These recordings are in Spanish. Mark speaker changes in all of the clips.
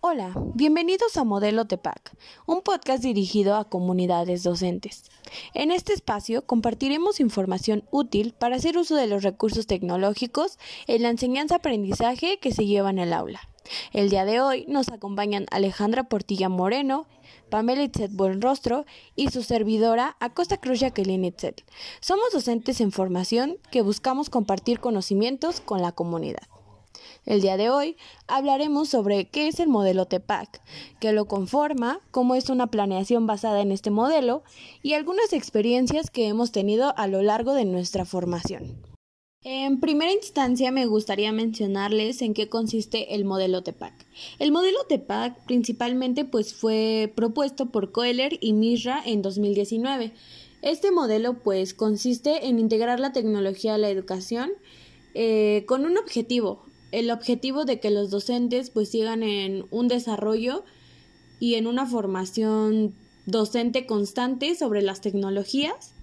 Speaker 1: Hola, bienvenidos a Modelo TEPAC, un podcast dirigido a comunidades docentes. En este espacio compartiremos información útil para hacer uso de los recursos tecnológicos en la enseñanza-aprendizaje que se lleva en el aula. El día de hoy nos acompañan Alejandra Portilla Moreno, Pamela Itzet Buenrostro y su servidora Acosta Cruz Jacqueline Itzet. Somos docentes en formación que buscamos compartir conocimientos con la comunidad. El día de hoy hablaremos sobre qué es el modelo TEPAC, qué lo conforma, cómo es una planeación basada en este modelo y algunas experiencias que hemos tenido a lo largo de nuestra formación. En primera instancia me gustaría mencionarles en qué consiste el modelo TEPAC. El modelo TEPAC principalmente pues fue propuesto por Kohler y Misra en 2019. Este modelo pues consiste en integrar la tecnología a la educación eh, con un objetivo, el objetivo de que los docentes pues sigan en un desarrollo y en una formación docente constante sobre las tecnologías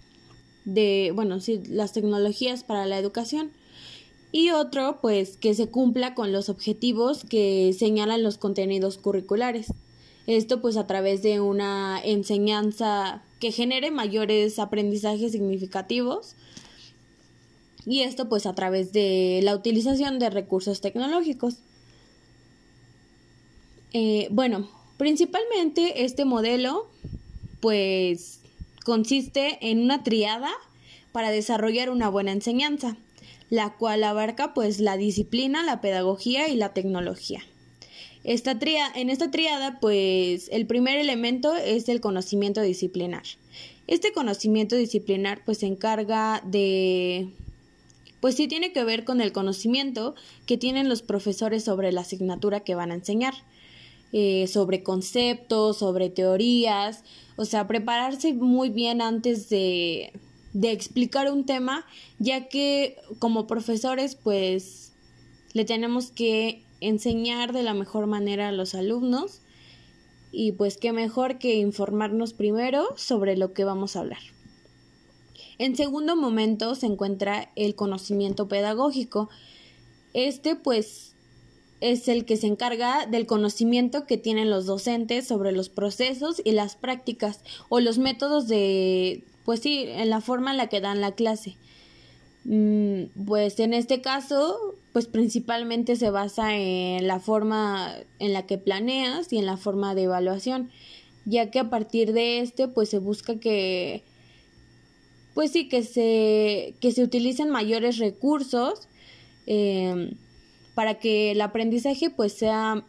Speaker 1: de, bueno, sí, las tecnologías para la educación. Y otro, pues, que se cumpla con los objetivos que señalan los contenidos curriculares. Esto, pues, a través de una enseñanza que genere mayores aprendizajes significativos y esto pues a través de la utilización de recursos tecnológicos. Eh, bueno, principalmente este modelo pues consiste en una triada para desarrollar una buena enseñanza, la cual abarca pues la disciplina, la pedagogía y la tecnología. Esta en esta triada pues el primer elemento es el conocimiento disciplinar. Este conocimiento disciplinar pues se encarga de pues sí tiene que ver con el conocimiento que tienen los profesores sobre la asignatura que van a enseñar, eh, sobre conceptos, sobre teorías, o sea, prepararse muy bien antes de, de explicar un tema, ya que como profesores pues le tenemos que enseñar de la mejor manera a los alumnos y pues qué mejor que informarnos primero sobre lo que vamos a hablar. En segundo momento se encuentra el conocimiento pedagógico. Este pues es el que se encarga del conocimiento que tienen los docentes sobre los procesos y las prácticas o los métodos de, pues sí, en la forma en la que dan la clase. Mm, pues en este caso, pues principalmente se basa en la forma en la que planeas y en la forma de evaluación, ya que a partir de este, pues se busca que pues sí, que se, que se utilicen mayores recursos em, para que el aprendizaje pues sea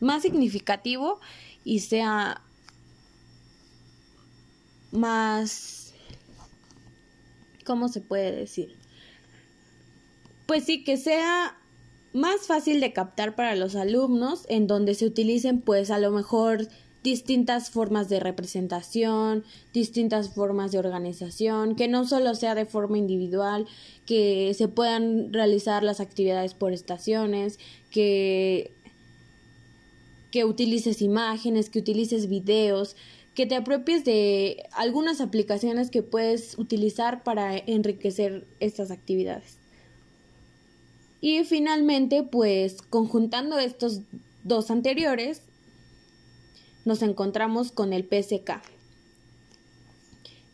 Speaker 1: más significativo y sea más ¿cómo se puede decir? Pues sí, que sea más fácil de captar para los alumnos en donde se utilicen pues a lo mejor distintas formas de representación, distintas formas de organización, que no solo sea de forma individual, que se puedan realizar las actividades por estaciones, que que utilices imágenes, que utilices videos, que te apropies de algunas aplicaciones que puedes utilizar para enriquecer estas actividades. Y finalmente, pues conjuntando estos dos anteriores, nos encontramos con el PSK,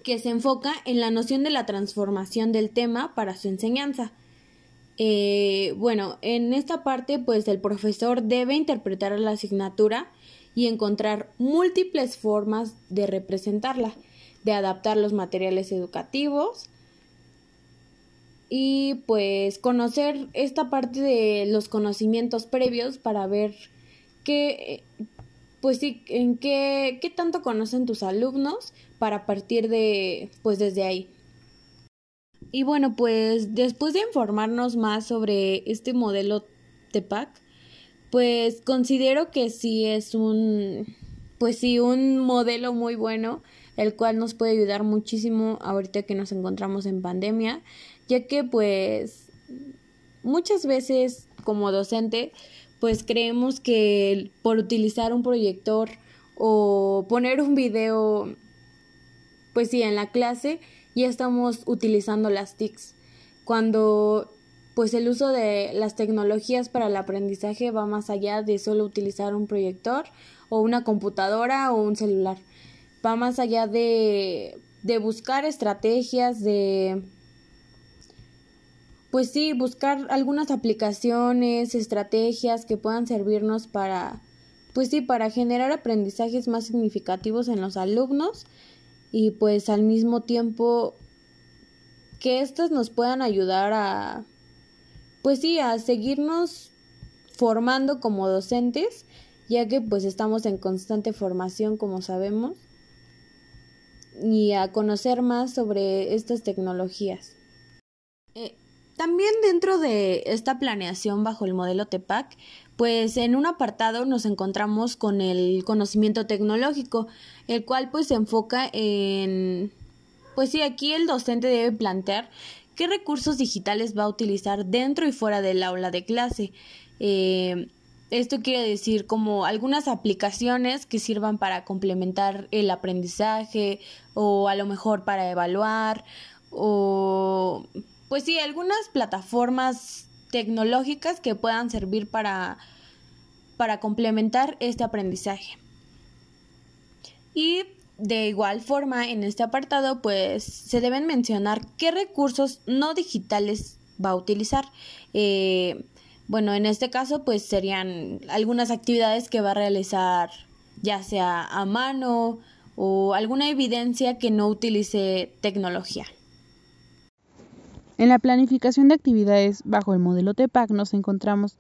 Speaker 1: que se enfoca en la noción de la transformación del tema para su enseñanza. Eh, bueno, en esta parte, pues el profesor debe interpretar la asignatura y encontrar múltiples formas de representarla, de adaptar los materiales educativos y pues conocer esta parte de los conocimientos previos para ver qué, pues sí, en qué, qué tanto conocen tus alumnos para partir de, pues desde ahí. Y bueno, pues después de informarnos más sobre este modelo TEPAC, pues considero que sí es un, pues sí, un modelo muy bueno, el cual nos puede ayudar muchísimo ahorita que nos encontramos en pandemia, ya que pues muchas veces como docente pues creemos que por utilizar un proyector o poner un video, pues sí, en la clase ya estamos utilizando las TICs. Cuando pues el uso de las tecnologías para el aprendizaje va más allá de solo utilizar un proyector o una computadora o un celular. Va más allá de, de buscar estrategias, de pues sí, buscar algunas aplicaciones, estrategias que puedan servirnos para, pues sí, para generar aprendizajes más significativos en los alumnos y pues al mismo tiempo que éstas nos puedan ayudar a, pues sí, a seguirnos formando como docentes, ya que pues estamos en constante formación, como sabemos, y a conocer más sobre estas tecnologías. Eh, también dentro de esta planeación bajo el modelo TEPAC, pues en un apartado nos encontramos con el conocimiento tecnológico, el cual pues se enfoca en, pues sí, aquí el docente debe plantear qué recursos digitales va a utilizar dentro y fuera del aula de clase. Eh, esto quiere decir como algunas aplicaciones que sirvan para complementar el aprendizaje o a lo mejor para evaluar o pues sí, algunas plataformas tecnológicas que puedan servir para, para complementar este aprendizaje. Y de igual forma, en este apartado, pues se deben mencionar qué recursos no digitales va a utilizar. Eh, bueno, en este caso, pues serían algunas actividades que va a realizar ya sea a mano o alguna evidencia que no utilice tecnología.
Speaker 2: En la planificación de actividades bajo el modelo TEPAC nos encontramos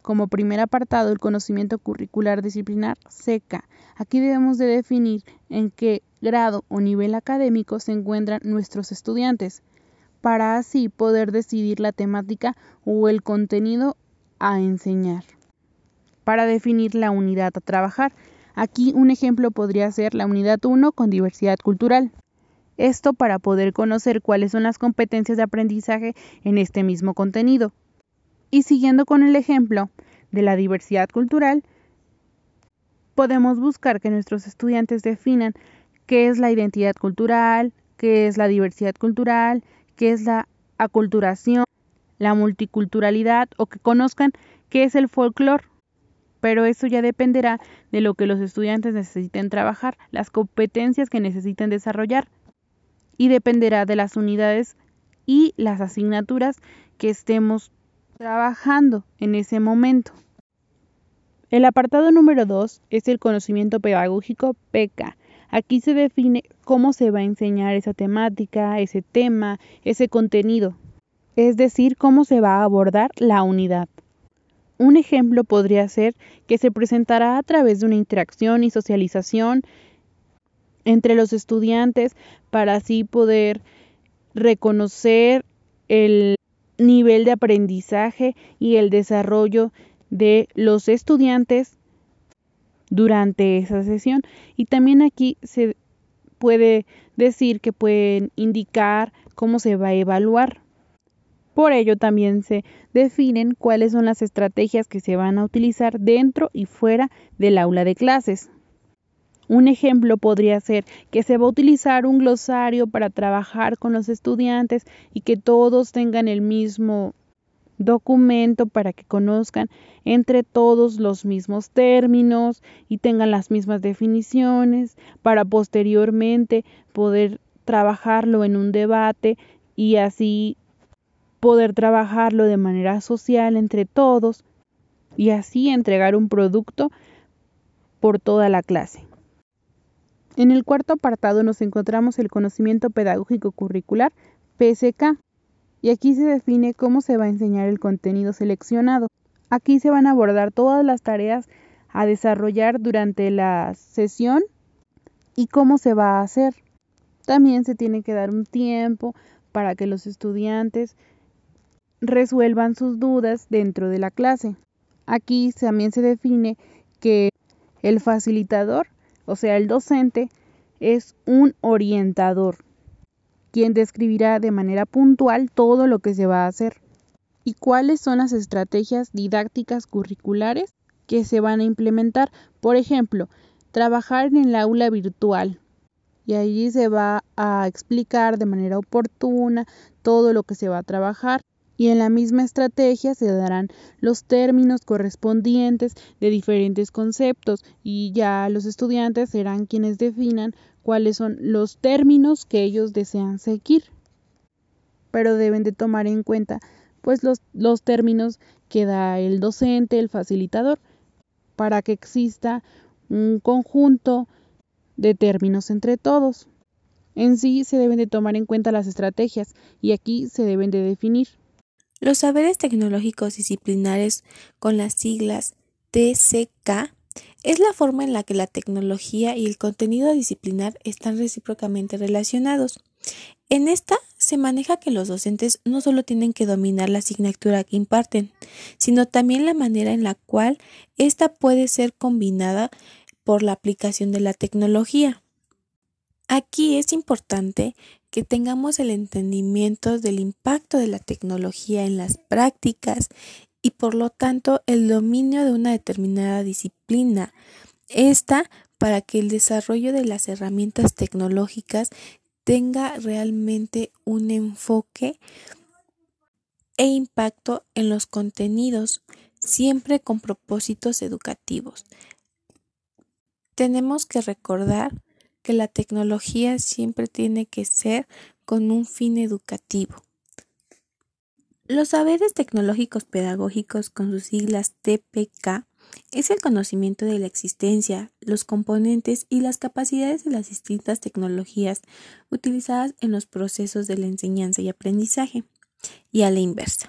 Speaker 2: como primer apartado el conocimiento curricular disciplinar SECA. Aquí debemos de definir en qué grado o nivel académico se encuentran nuestros estudiantes, para así poder decidir la temática o el contenido a enseñar. Para definir la unidad a trabajar, aquí un ejemplo podría ser la unidad 1 con diversidad cultural. Esto para poder conocer cuáles son las competencias de aprendizaje en este mismo contenido. Y siguiendo con el ejemplo de la diversidad cultural, podemos buscar que nuestros estudiantes definan qué es la identidad cultural, qué es la diversidad cultural, qué es la aculturación, la multiculturalidad o que conozcan qué es el folclore. Pero eso ya dependerá de lo que los estudiantes necesiten trabajar, las competencias que necesiten desarrollar y dependerá de las unidades y las asignaturas que estemos trabajando en ese momento. El apartado número 2 es el conocimiento pedagógico PK. Aquí se define cómo se va a enseñar esa temática, ese tema, ese contenido, es decir, cómo se va a abordar la unidad. Un ejemplo podría ser que se presentará a través de una interacción y socialización entre los estudiantes para así poder reconocer el nivel de aprendizaje y el desarrollo de los estudiantes durante esa sesión. Y también aquí se puede decir que pueden indicar cómo se va a evaluar. Por ello también se definen cuáles son las estrategias que se van a utilizar dentro y fuera del aula de clases. Un ejemplo podría ser que se va a utilizar un glosario para trabajar con los estudiantes y que todos tengan el mismo documento para que conozcan entre todos los mismos términos y tengan las mismas definiciones para posteriormente poder trabajarlo en un debate y así poder trabajarlo de manera social entre todos y así entregar un producto por toda la clase. En el cuarto apartado nos encontramos el conocimiento pedagógico curricular, PSK, y aquí se define cómo se va a enseñar el contenido seleccionado. Aquí se van a abordar todas las tareas a desarrollar durante la sesión y cómo se va a hacer. También se tiene que dar un tiempo para que los estudiantes resuelvan sus dudas dentro de la clase. Aquí también se define que el facilitador o sea, el docente es un orientador, quien describirá de manera puntual todo lo que se va a hacer y cuáles son las estrategias didácticas curriculares que se van a implementar. Por ejemplo, trabajar en el aula virtual. Y allí se va a explicar de manera oportuna todo lo que se va a trabajar y en la misma estrategia se darán los términos correspondientes de diferentes conceptos y ya los estudiantes serán quienes definan cuáles son los términos que ellos desean seguir. Pero deben de tomar en cuenta pues los, los términos que da el docente, el facilitador, para que exista un conjunto de términos entre todos. En sí se deben de tomar en cuenta las estrategias y aquí se deben de definir.
Speaker 3: Los saberes tecnológicos disciplinares con las siglas TCK es la forma en la que la tecnología y el contenido disciplinar están recíprocamente relacionados. En esta se maneja que los docentes no solo tienen que dominar la asignatura que imparten, sino también la manera en la cual ésta puede ser combinada por la aplicación de la tecnología. Aquí es importante que tengamos el entendimiento del impacto de la tecnología en las prácticas y por lo tanto el dominio de una determinada disciplina. Esta para que el desarrollo de las herramientas tecnológicas tenga realmente un enfoque e impacto en los contenidos, siempre con propósitos educativos. Tenemos que recordar que la tecnología siempre tiene que ser con un fin educativo. Los saberes tecnológicos pedagógicos con sus siglas TPK es el conocimiento de la existencia, los componentes y las capacidades de las distintas tecnologías utilizadas en los procesos de la enseñanza y aprendizaje, y a la inversa.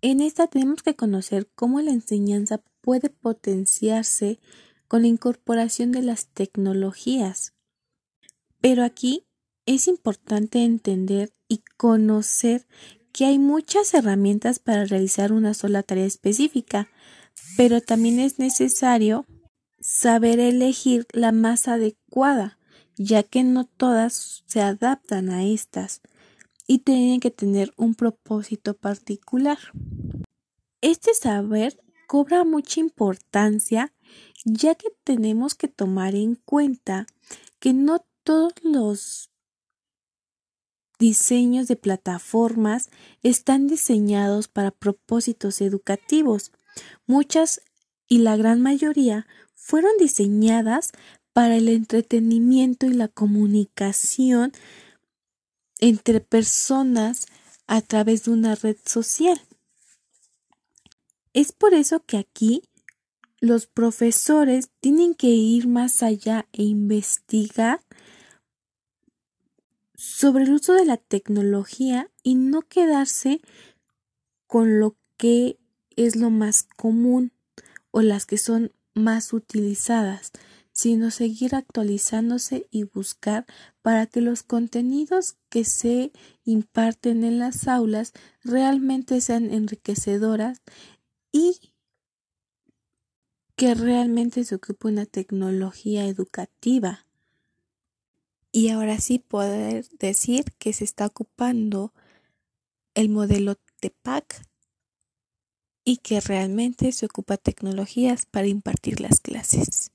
Speaker 3: En esta tenemos que conocer cómo la enseñanza puede potenciarse con la incorporación de las tecnologías. Pero aquí es importante entender y conocer que hay muchas herramientas para realizar una sola tarea específica, pero también es necesario saber elegir la más adecuada, ya que no todas se adaptan a estas y tienen que tener un propósito particular. Este saber cobra mucha importancia ya que tenemos que tomar en cuenta que no todos los diseños de plataformas están diseñados para propósitos educativos. Muchas y la gran mayoría fueron diseñadas para el entretenimiento y la comunicación entre personas a través de una red social. Es por eso que aquí los profesores tienen que ir más allá e investigar sobre el uso de la tecnología y no quedarse con lo que es lo más común o las que son más utilizadas, sino seguir actualizándose y buscar para que los contenidos que se imparten en las aulas realmente sean enriquecedoras y que realmente se ocupa una tecnología educativa. Y ahora sí poder decir que se está ocupando el modelo TEPAC y que realmente se ocupa tecnologías para impartir las clases.